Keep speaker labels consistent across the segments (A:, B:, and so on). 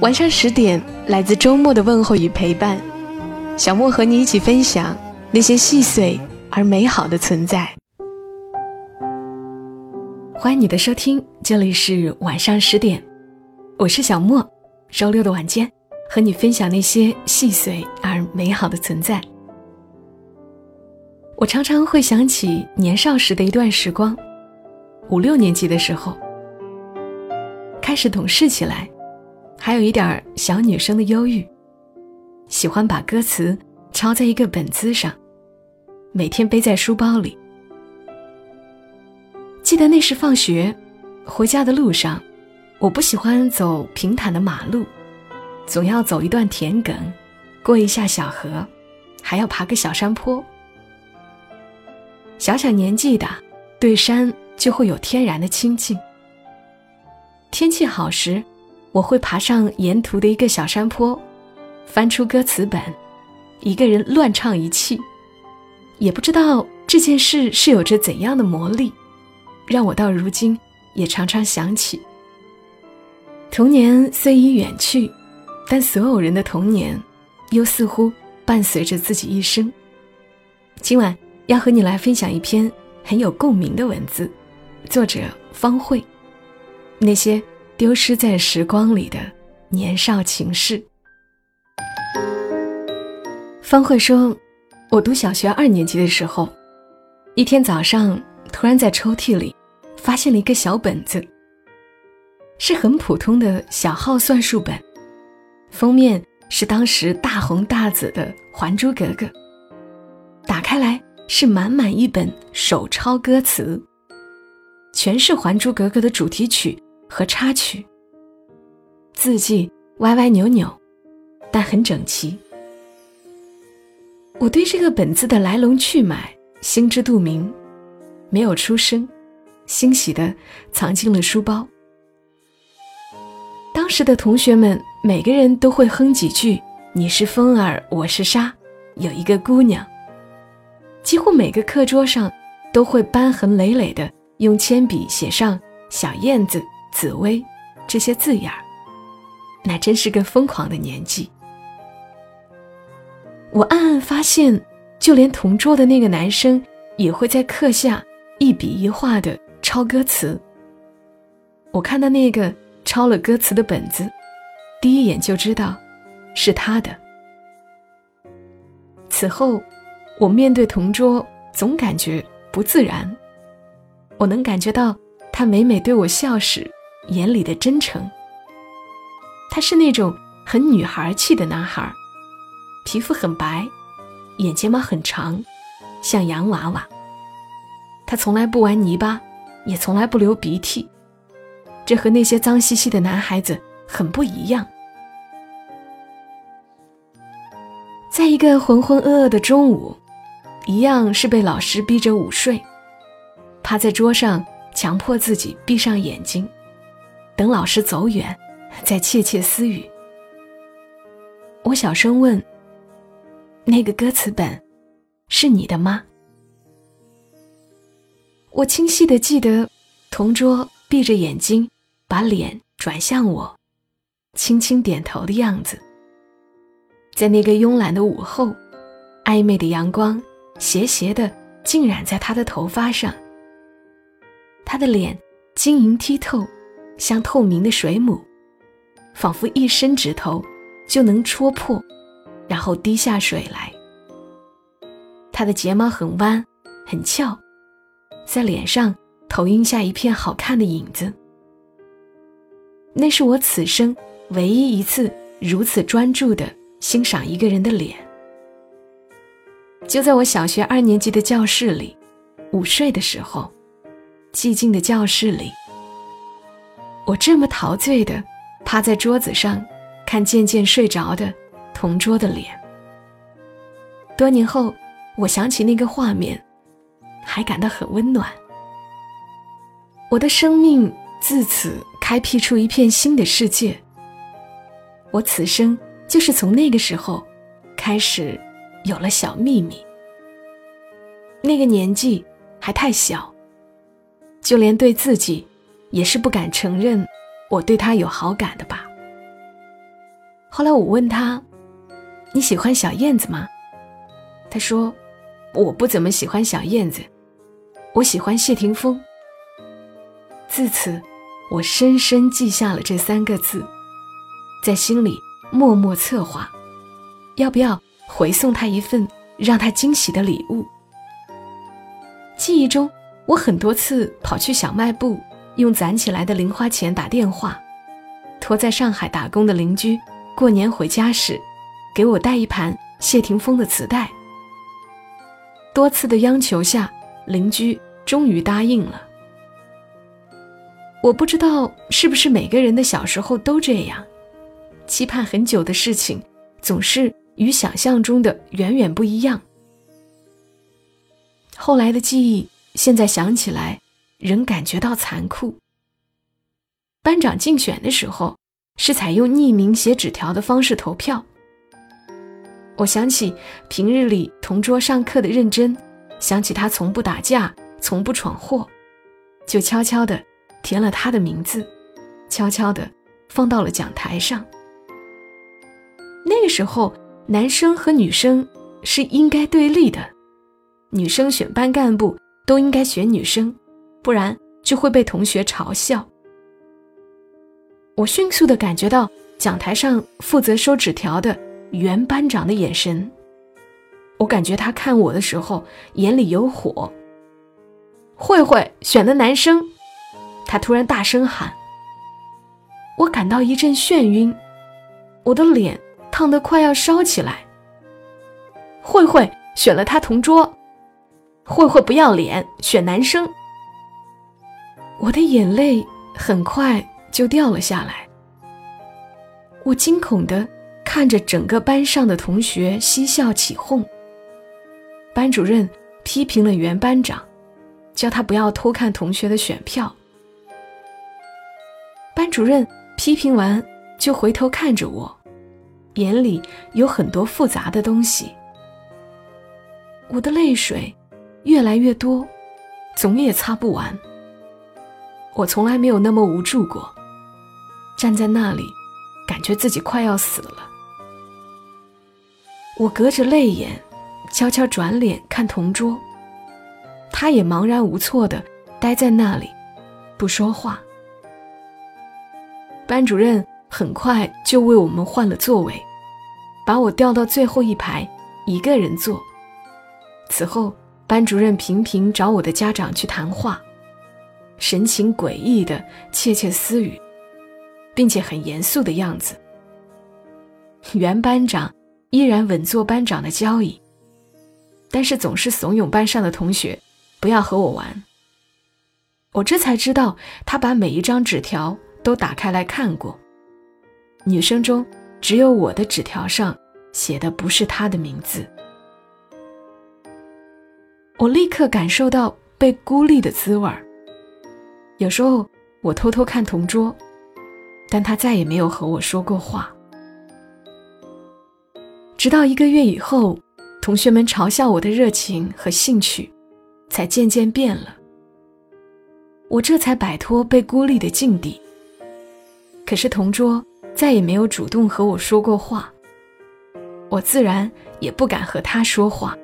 A: 晚上十点，来自周末的问候与陪伴，小莫和你一起分享那些细碎而美好的存在。
B: 欢迎你的收听，这里是晚上十点，我是小莫。周六的晚间，和你分享那些细碎而美好的存在。我常常会想起年少时的一段时光，五六年级的时候，开始懂事起来。还有一点小女生的忧郁，喜欢把歌词抄在一个本子上，每天背在书包里。记得那时放学回家的路上，我不喜欢走平坦的马路，总要走一段田埂，过一下小河，还要爬个小山坡。小小年纪的，对山就会有天然的亲近。天气好时。我会爬上沿途的一个小山坡，翻出歌词本，一个人乱唱一气。也不知道这件事是有着怎样的魔力，让我到如今也常常想起。童年虽已远去，但所有人的童年，又似乎伴随着自己一生。今晚要和你来分享一篇很有共鸣的文字，作者方慧。那些。丢失在时光里的年少情事。方慧说：“我读小学二年级的时候，一天早上突然在抽屉里发现了一个小本子，是很普通的小号算术本，封面是当时大红大紫的《还珠格格》。打开来是满满一本手抄歌词，全是《还珠格格》的主题曲。”和插曲，字迹歪歪扭扭，但很整齐。我对这个本子的来龙去脉心知肚明，没有出声，欣喜的藏进了书包。当时的同学们每个人都会哼几句：“你是风儿，我是沙，有一个姑娘。”几乎每个课桌上都会斑痕累累的用铅笔写上“小燕子”。紫薇，这些字眼儿，那真是个疯狂的年纪。我暗暗发现，就连同桌的那个男生，也会在课下一笔一画的抄歌词。我看到那个抄了歌词的本子，第一眼就知道是他的。此后，我面对同桌总感觉不自然。我能感觉到他每每对我笑时。眼里的真诚。他是那种很女孩气的男孩，皮肤很白，眼睫毛很长，像洋娃娃。他从来不玩泥巴，也从来不流鼻涕，这和那些脏兮兮的男孩子很不一样。在一个浑浑噩噩的中午，一样是被老师逼着午睡，趴在桌上，强迫自己闭上眼睛。等老师走远，再窃窃私语。我小声问：“那个歌词本，是你的吗？”我清晰的记得，同桌闭着眼睛，把脸转向我，轻轻点头的样子。在那个慵懒的午后，暧昧的阳光斜斜的浸染在他的头发上，他的脸晶莹剔透。像透明的水母，仿佛一伸指头就能戳破，然后滴下水来。他的睫毛很弯，很翘，在脸上投影下一片好看的影子。那是我此生唯一一次如此专注的欣赏一个人的脸。就在我小学二年级的教室里，午睡的时候，寂静的教室里。我这么陶醉的趴在桌子上，看渐渐睡着的同桌的脸。多年后，我想起那个画面，还感到很温暖。我的生命自此开辟出一片新的世界。我此生就是从那个时候开始有了小秘密。那个年纪还太小，就连对自己也是不敢承认我对他有好感的吧。后来我问他：“你喜欢小燕子吗？”他说：“我不怎么喜欢小燕子，我喜欢谢霆锋。”自此，我深深记下了这三个字，在心里默默策划，要不要回送他一份让他惊喜的礼物。记忆中，我很多次跑去小卖部，用攒起来的零花钱打电话，托在上海打工的邻居过年回家时，给我带一盘谢霆锋的磁带。多次的央求下，邻居终于答应了。我不知道是不是每个人的小时候都这样，期盼很久的事情，总是与想象中的远远不一样。后来的记忆，现在想起来，仍感觉到残酷。班长竞选的时候，是采用匿名写纸条的方式投票。我想起平日里同桌上课的认真，想起他从不打架，从不闯祸，就悄悄的。填了他的名字，悄悄地放到了讲台上。那个时候，男生和女生是应该对立的，女生选班干部都应该选女生，不然就会被同学嘲笑。我迅速的感觉到讲台上负责收纸条的原班长的眼神，我感觉他看我的时候眼里有火。慧慧选的男生。他突然大声喊，我感到一阵眩晕，我的脸烫得快要烧起来。慧慧选了他同桌，慧慧不要脸选男生，我的眼泪很快就掉了下来。我惊恐的看着整个班上的同学嬉笑起哄。班主任批评了原班长，叫他不要偷看同学的选票。班主任批评完，就回头看着我，眼里有很多复杂的东西。我的泪水越来越多，总也擦不完。我从来没有那么无助过，站在那里，感觉自己快要死了。我隔着泪眼，悄悄转脸看同桌，他也茫然无措的待在那里，不说话。班主任很快就为我们换了座位，把我调到最后一排，一个人坐。此后，班主任频频找我的家长去谈话，神情诡异的窃窃私语，并且很严肃的样子。原班长依然稳坐班长的交椅，但是总是怂恿班上的同学不要和我玩。我这才知道，他把每一张纸条。都打开来看过，女生中只有我的纸条上写的不是她的名字。我立刻感受到被孤立的滋味儿。有时候我偷偷看同桌，但他再也没有和我说过话。直到一个月以后，同学们嘲笑我的热情和兴趣，才渐渐变了。我这才摆脱被孤立的境地。可是同桌再也没有主动和我说过话，我自然也不敢和他说话。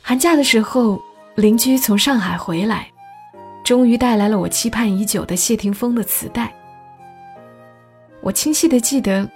B: 寒假的时候，邻居从上海回来，终于带来了我期盼已久的谢霆锋的磁带。我清晰的记得，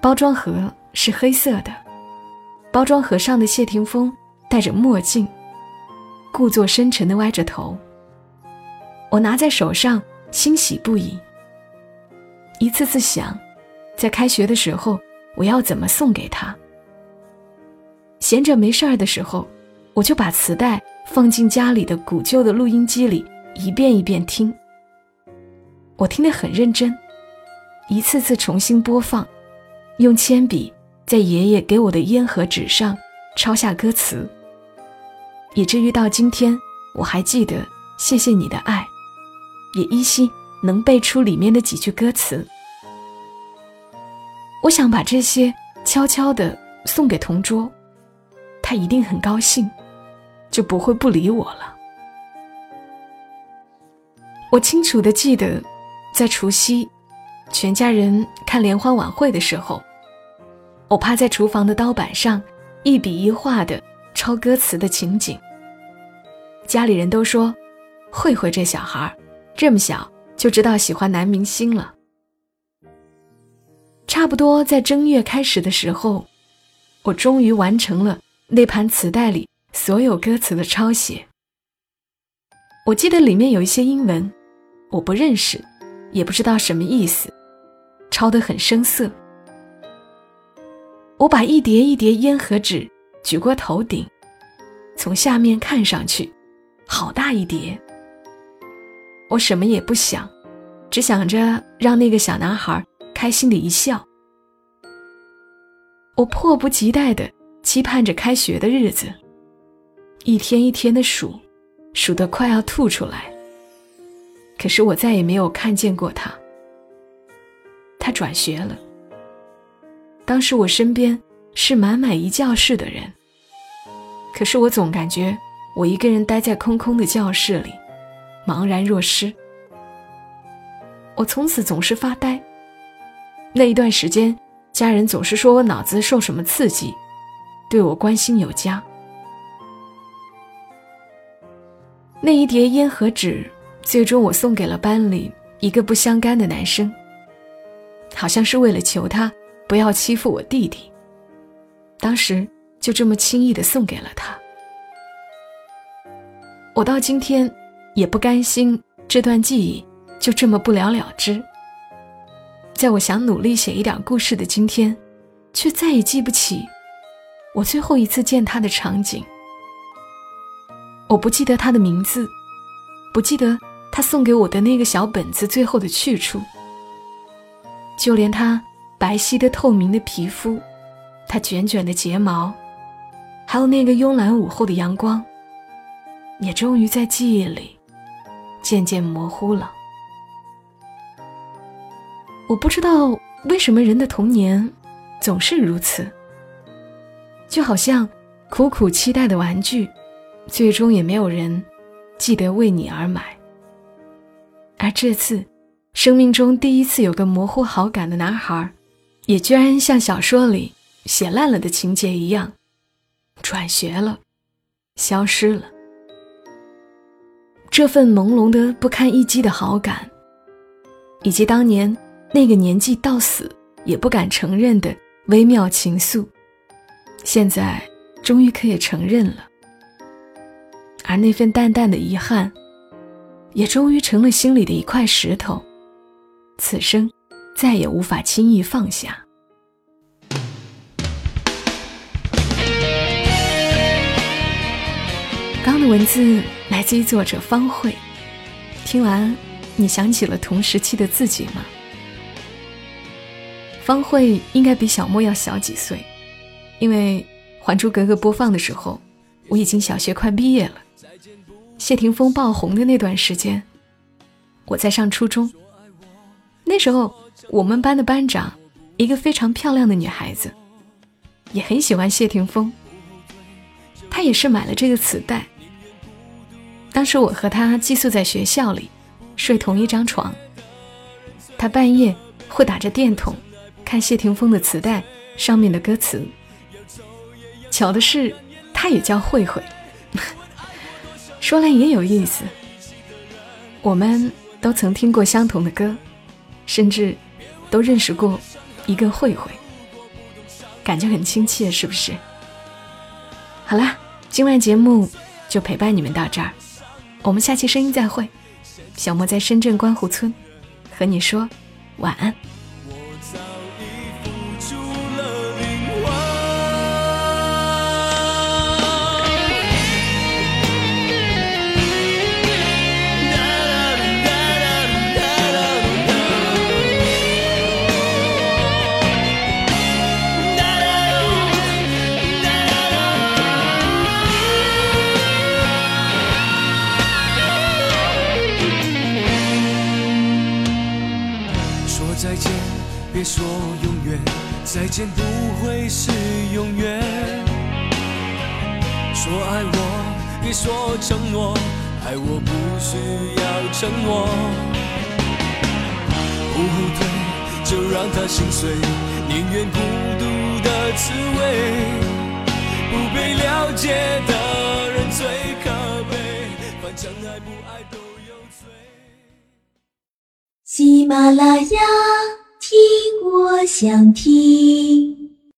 B: 包装盒是黑色的，包装盒上的谢霆锋戴着墨镜，故作深沉的歪着头。我拿在手上。欣喜不已，一次次想，在开学的时候我要怎么送给他。闲着没事儿的时候，我就把磁带放进家里的古旧的录音机里，一遍一遍听。我听得很认真，一次次重新播放，用铅笔在爷爷给我的烟盒纸上抄下歌词，以至于到今天我还记得“谢谢你的爱”，也依稀能背出里面的几句歌词。我想把这些悄悄地送给同桌，他一定很高兴，就不会不理我了。我清楚的记得，在除夕，全家人看联欢晚会的时候，我趴在厨房的刀板上，一笔一画的抄歌词的情景。家里人都说，慧慧这小孩这么小就知道喜欢男明星了。差不多在正月开始的时候，我终于完成了那盘磁带里所有歌词的抄写。我记得里面有一些英文。我不认识，也不知道什么意思，抄得很生涩。我把一叠一叠烟盒纸举过头顶，从下面看上去，好大一叠。我什么也不想，只想着让那个小男孩开心的一笑。我迫不及待的期盼着开学的日子，一天一天的数，数得快要吐出来。可是我再也没有看见过他。他转学了。当时我身边是满满一教室的人，可是我总感觉我一个人待在空空的教室里，茫然若失。我从此总是发呆。那一段时间，家人总是说我脑子受什么刺激，对我关心有加。那一叠烟和纸。最终，我送给了班里一个不相干的男生，好像是为了求他不要欺负我弟弟。当时就这么轻易的送给了他。我到今天也不甘心这段记忆就这么不了了之。在我想努力写一点故事的今天，却再也记不起我最后一次见他的场景。我不记得他的名字，不记得。他送给我的那个小本子最后的去处，就连他白皙的透明的皮肤，他卷卷的睫毛，还有那个慵懒午后的阳光，也终于在记忆里渐渐模糊了。我不知道为什么人的童年总是如此，就好像苦苦期待的玩具，最终也没有人记得为你而买。而这次，生命中第一次有个模糊好感的男孩，也居然像小说里写烂了的情节一样，转学了，消失了。这份朦胧的不堪一击的好感，以及当年那个年纪到死也不敢承认的微妙情愫，现在终于可以承认了。而那份淡淡的遗憾。也终于成了心里的一块石头，此生再也无法轻易放下。刚的文字来自于作者方慧，听完你想起了同时期的自己吗？方慧应该比小莫要小几岁，因为《还珠格格》播放的时候，我已经小学快毕业了。谢霆锋爆红的那段时间，我在上初中。那时候，我们班的班长，一个非常漂亮的女孩子，也很喜欢谢霆锋。她也是买了这个磁带。当时我和她寄宿在学校里，睡同一张床。她半夜会打着电筒，看谢霆锋的磁带上面的歌词。巧的是，她也叫慧慧。说来也有意思，我们都曾听过相同的歌，甚至都认识过一个慧慧，感觉很亲切，是不是？好啦，今晚节目就陪伴你们到这儿，我们下期声音再会。小莫在深圳观湖村和你说晚安。
C: 说承诺，爱我不需要承诺。不退，就让他心碎，宁愿孤独的滋味。不被了解的人最可悲，反正爱不爱都有罪。
D: 喜马拉雅。听我想听。